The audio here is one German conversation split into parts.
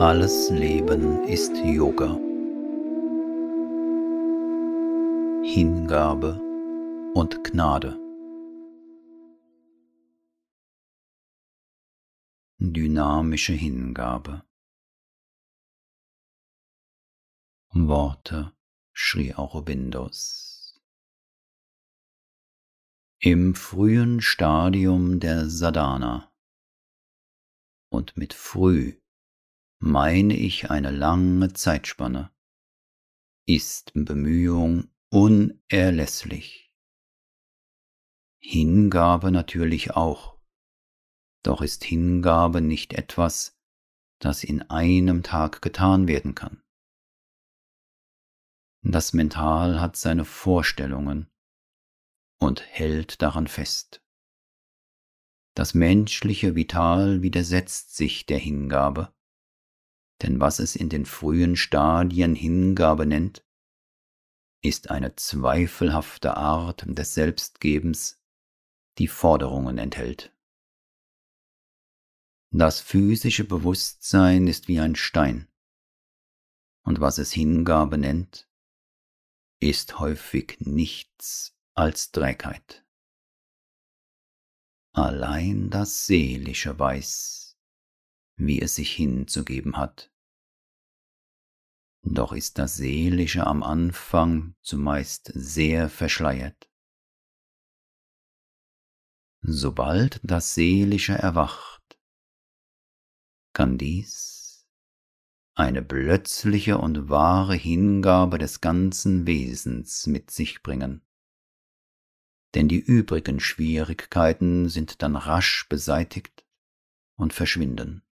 Alles Leben ist Yoga. Hingabe und Gnade. Dynamische Hingabe. Worte Sri Aurobindos. Im frühen Stadium der Sadhana und mit früh meine ich eine lange Zeitspanne, ist Bemühung unerlässlich. Hingabe natürlich auch, doch ist Hingabe nicht etwas, das in einem Tag getan werden kann. Das Mental hat seine Vorstellungen und hält daran fest. Das menschliche Vital widersetzt sich der Hingabe denn was es in den frühen Stadien Hingabe nennt, ist eine zweifelhafte Art des Selbstgebens, die Forderungen enthält. Das physische Bewusstsein ist wie ein Stein, und was es Hingabe nennt, ist häufig nichts als Trägheit. Allein das Seelische weiß, wie es sich hinzugeben hat. Doch ist das Seelische am Anfang zumeist sehr verschleiert. Sobald das Seelische erwacht, kann dies eine plötzliche und wahre Hingabe des ganzen Wesens mit sich bringen. Denn die übrigen Schwierigkeiten sind dann rasch beseitigt und verschwinden.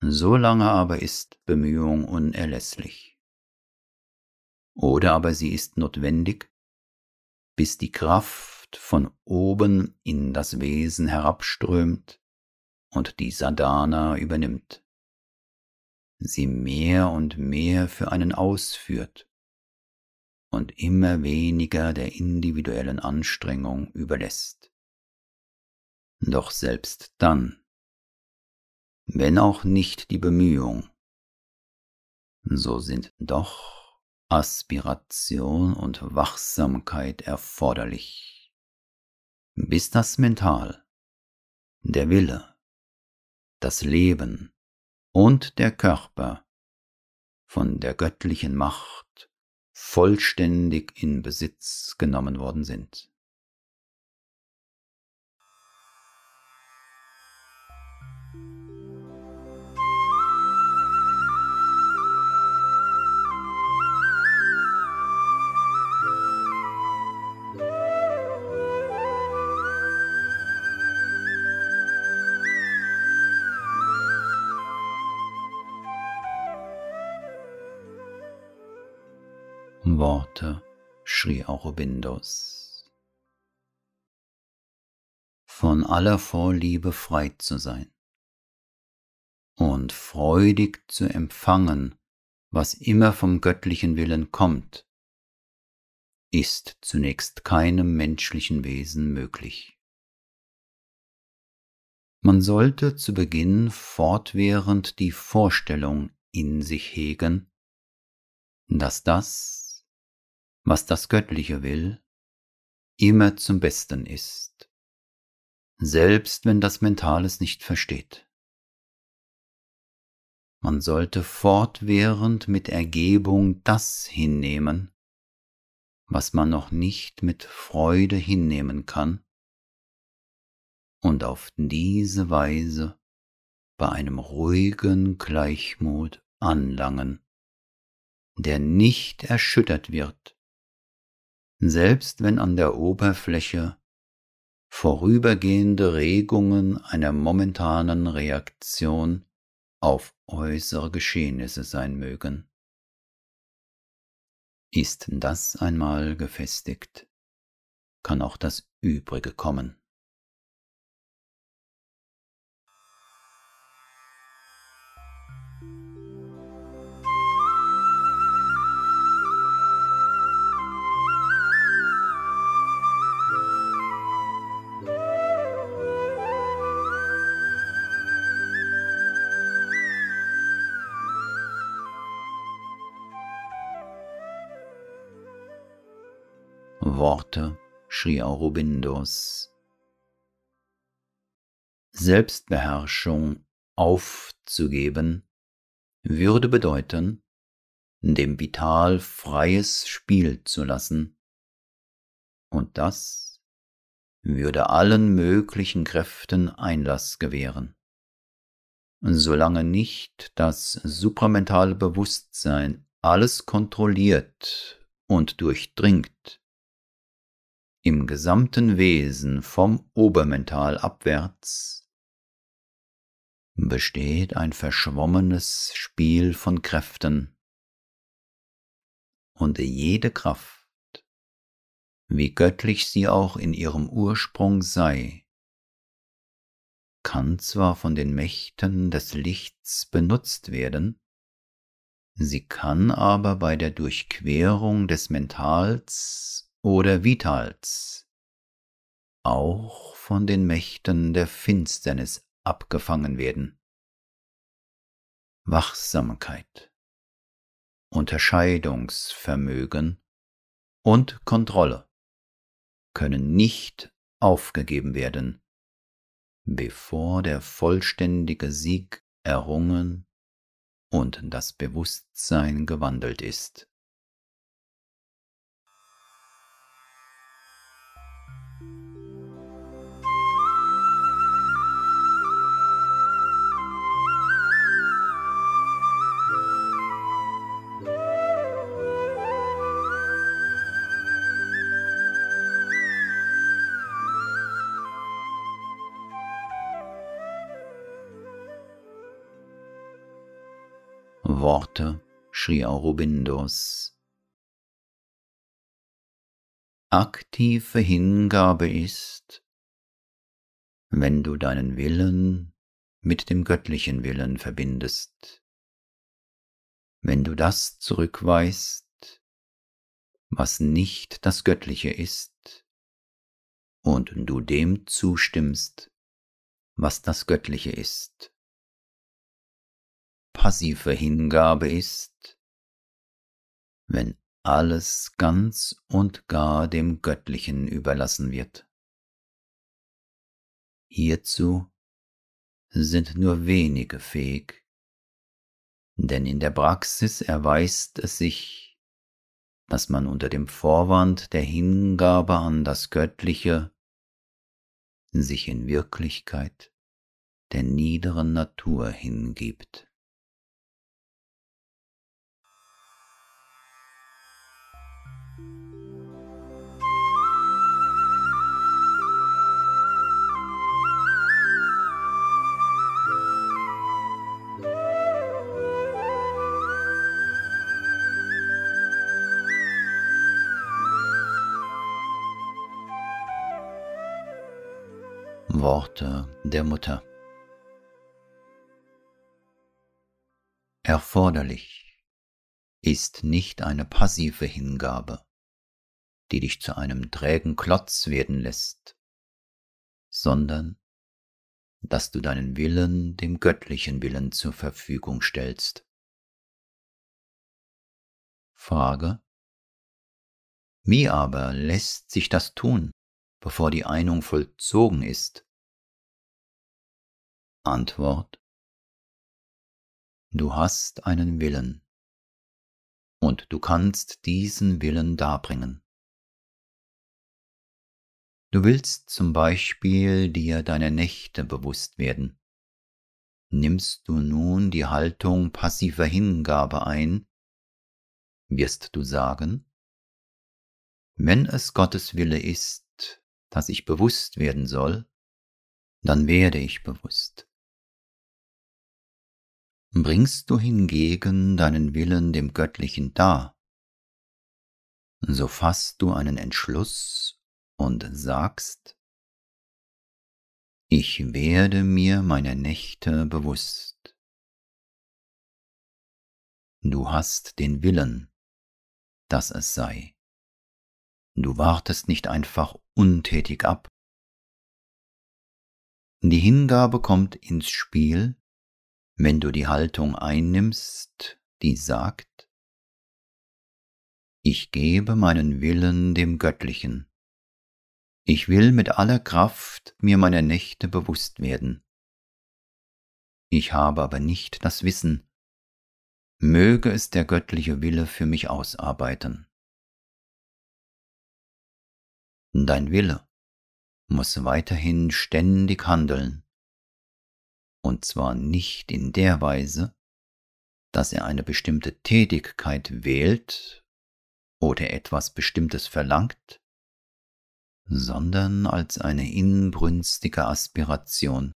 Solange aber ist Bemühung unerlässlich. Oder aber sie ist notwendig, bis die Kraft von oben in das Wesen herabströmt und die Sadhana übernimmt, sie mehr und mehr für einen ausführt und immer weniger der individuellen Anstrengung überlässt. Doch selbst dann wenn auch nicht die Bemühung, so sind doch Aspiration und Wachsamkeit erforderlich, bis das Mental, der Wille, das Leben und der Körper von der göttlichen Macht vollständig in Besitz genommen worden sind. Worte Sri Aurobindos. Von aller Vorliebe frei zu sein und freudig zu empfangen, was immer vom göttlichen Willen kommt, ist zunächst keinem menschlichen Wesen möglich. Man sollte zu Beginn fortwährend die Vorstellung in sich hegen, dass das, was das Göttliche will, immer zum Besten ist, selbst wenn das Mental es nicht versteht. Man sollte fortwährend mit Ergebung das hinnehmen, was man noch nicht mit Freude hinnehmen kann, und auf diese Weise bei einem ruhigen Gleichmut anlangen, der nicht erschüttert wird selbst wenn an der Oberfläche vorübergehende Regungen einer momentanen Reaktion auf äußere Geschehnisse sein mögen. Ist das einmal gefestigt, kann auch das Übrige kommen. Worte Sri Aurobindos. Selbstbeherrschung aufzugeben würde bedeuten, dem Vital freies Spiel zu lassen. Und das würde allen möglichen Kräften Einlass gewähren. Solange nicht das supramentale Bewusstsein alles kontrolliert und durchdringt, im gesamten Wesen vom Obermental abwärts besteht ein verschwommenes Spiel von Kräften. Und jede Kraft, wie göttlich sie auch in ihrem Ursprung sei, kann zwar von den Mächten des Lichts benutzt werden, sie kann aber bei der Durchquerung des Mentals oder Vitals auch von den Mächten der Finsternis abgefangen werden. Wachsamkeit, Unterscheidungsvermögen und Kontrolle können nicht aufgegeben werden, bevor der vollständige Sieg errungen und das Bewusstsein gewandelt ist. Worte Sri Aurobindos. Aktive Hingabe ist, wenn du deinen Willen mit dem göttlichen Willen verbindest, wenn du das zurückweist, was nicht das Göttliche ist, und du dem zustimmst, was das Göttliche ist passive Hingabe ist, wenn alles ganz und gar dem Göttlichen überlassen wird. Hierzu sind nur wenige fähig, denn in der Praxis erweist es sich, dass man unter dem Vorwand der Hingabe an das Göttliche sich in Wirklichkeit der niederen Natur hingibt. Worte der Mutter. Erforderlich ist nicht eine passive Hingabe, die dich zu einem trägen Klotz werden lässt, sondern dass du deinen Willen dem göttlichen Willen zur Verfügung stellst. Frage. Wie aber lässt sich das tun, bevor die Einung vollzogen ist? Antwort Du hast einen Willen und du kannst diesen Willen darbringen. Du willst zum Beispiel dir deiner Nächte bewusst werden. Nimmst du nun die Haltung passiver Hingabe ein, wirst du sagen, wenn es Gottes Wille ist, dass ich bewusst werden soll, dann werde ich bewusst. Bringst du hingegen deinen Willen dem Göttlichen dar, so fasst du einen Entschluss und sagst, ich werde mir meiner Nächte bewusst. Du hast den Willen, dass es sei. Du wartest nicht einfach untätig ab. Die Hingabe kommt ins Spiel, wenn du die Haltung einnimmst, die sagt, Ich gebe meinen Willen dem Göttlichen. Ich will mit aller Kraft mir meiner Nächte bewusst werden. Ich habe aber nicht das Wissen. Möge es der göttliche Wille für mich ausarbeiten. Dein Wille muss weiterhin ständig handeln, und zwar nicht in der Weise, dass er eine bestimmte Tätigkeit wählt oder etwas Bestimmtes verlangt, sondern als eine inbrünstige Aspiration,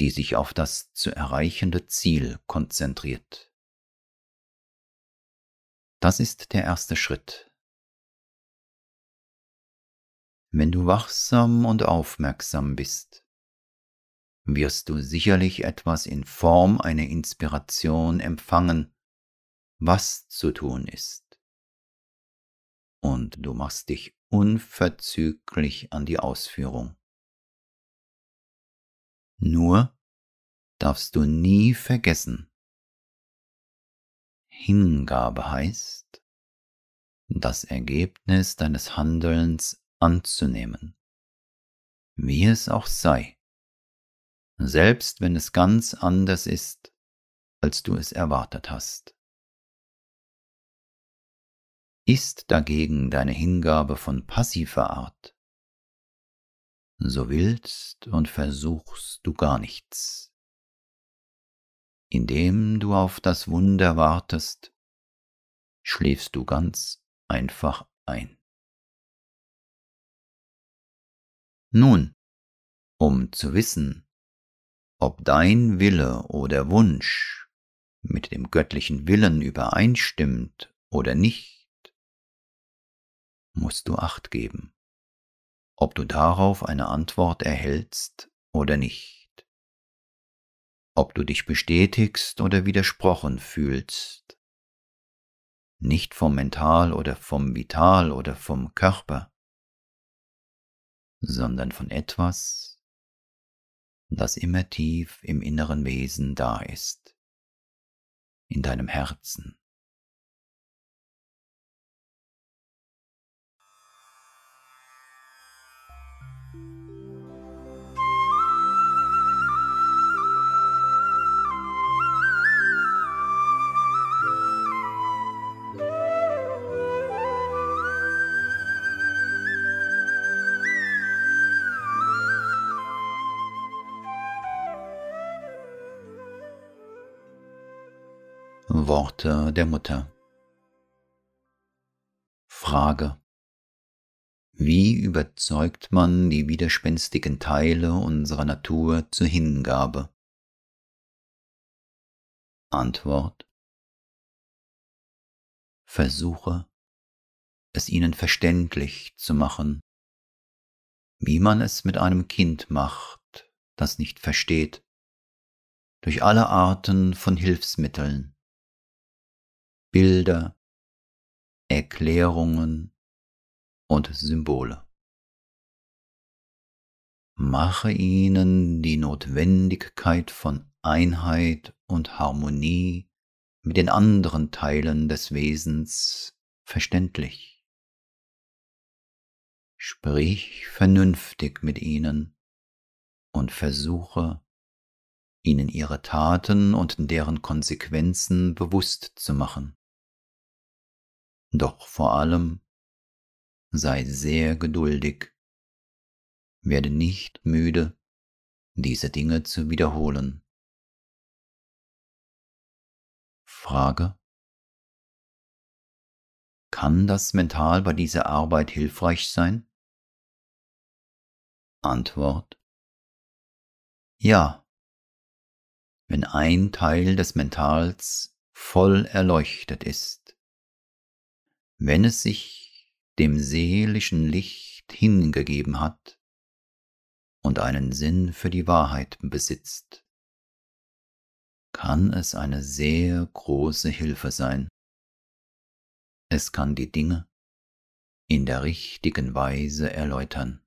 die sich auf das zu erreichende Ziel konzentriert. Das ist der erste Schritt. Wenn du wachsam und aufmerksam bist, wirst du sicherlich etwas in Form einer Inspiration empfangen, was zu tun ist. Und du machst dich unverzüglich an die Ausführung. Nur darfst du nie vergessen, Hingabe heißt, das Ergebnis deines Handelns anzunehmen, wie es auch sei selbst wenn es ganz anders ist, als du es erwartet hast. Ist dagegen deine Hingabe von passiver Art, so willst und versuchst du gar nichts. Indem du auf das Wunder wartest, schläfst du ganz einfach ein. Nun, um zu wissen, ob dein Wille oder Wunsch mit dem göttlichen Willen übereinstimmt oder nicht, musst du acht geben, ob du darauf eine Antwort erhältst oder nicht, ob du dich bestätigst oder widersprochen fühlst, nicht vom Mental oder vom Vital oder vom Körper, sondern von etwas, das immer tief im inneren Wesen da ist, in deinem Herzen. Worte der Mutter. Frage. Wie überzeugt man die widerspenstigen Teile unserer Natur zur Hingabe? Antwort. Versuche, es ihnen verständlich zu machen, wie man es mit einem Kind macht, das nicht versteht, durch alle Arten von Hilfsmitteln Bilder, Erklärungen und Symbole. Mache ihnen die Notwendigkeit von Einheit und Harmonie mit den anderen Teilen des Wesens verständlich. Sprich vernünftig mit ihnen und versuche ihnen ihre Taten und deren Konsequenzen bewusst zu machen. Doch vor allem sei sehr geduldig, werde nicht müde, diese Dinge zu wiederholen. Frage. Kann das Mental bei dieser Arbeit hilfreich sein? Antwort. Ja, wenn ein Teil des Mentals voll erleuchtet ist wenn es sich dem seelischen Licht hingegeben hat und einen Sinn für die Wahrheit besitzt, kann es eine sehr große Hilfe sein. Es kann die Dinge in der richtigen Weise erläutern.